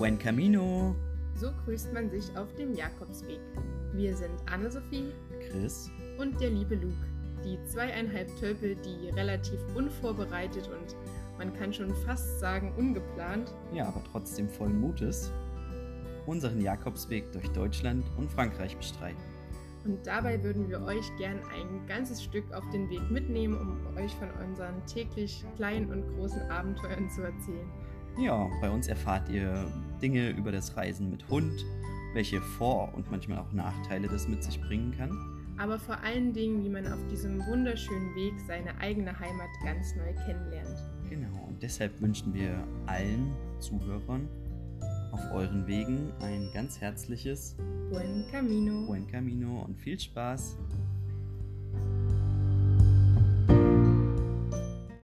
Buen Camino! So grüßt man sich auf dem Jakobsweg. Wir sind Anne-Sophie Chris, und der liebe Luke, die zweieinhalb Tölpel, die relativ unvorbereitet und man kann schon fast sagen ungeplant, ja, aber trotzdem vollen Mutes, unseren Jakobsweg durch Deutschland und Frankreich bestreiten. und dabei würden wir euch gern ein ganzes Stück auf den Weg mitnehmen, um euch von unseren täglich kleinen und großen Abenteuern zu erzählen. Ja, bei uns erfahrt ihr Dinge über das Reisen mit Hund, welche Vor- und manchmal auch Nachteile das mit sich bringen kann. Aber vor allen Dingen, wie man auf diesem wunderschönen Weg seine eigene Heimat ganz neu kennenlernt. Genau, und deshalb wünschen wir allen Zuhörern auf euren Wegen ein ganz herzliches Buen Camino! Buen Camino und viel Spaß.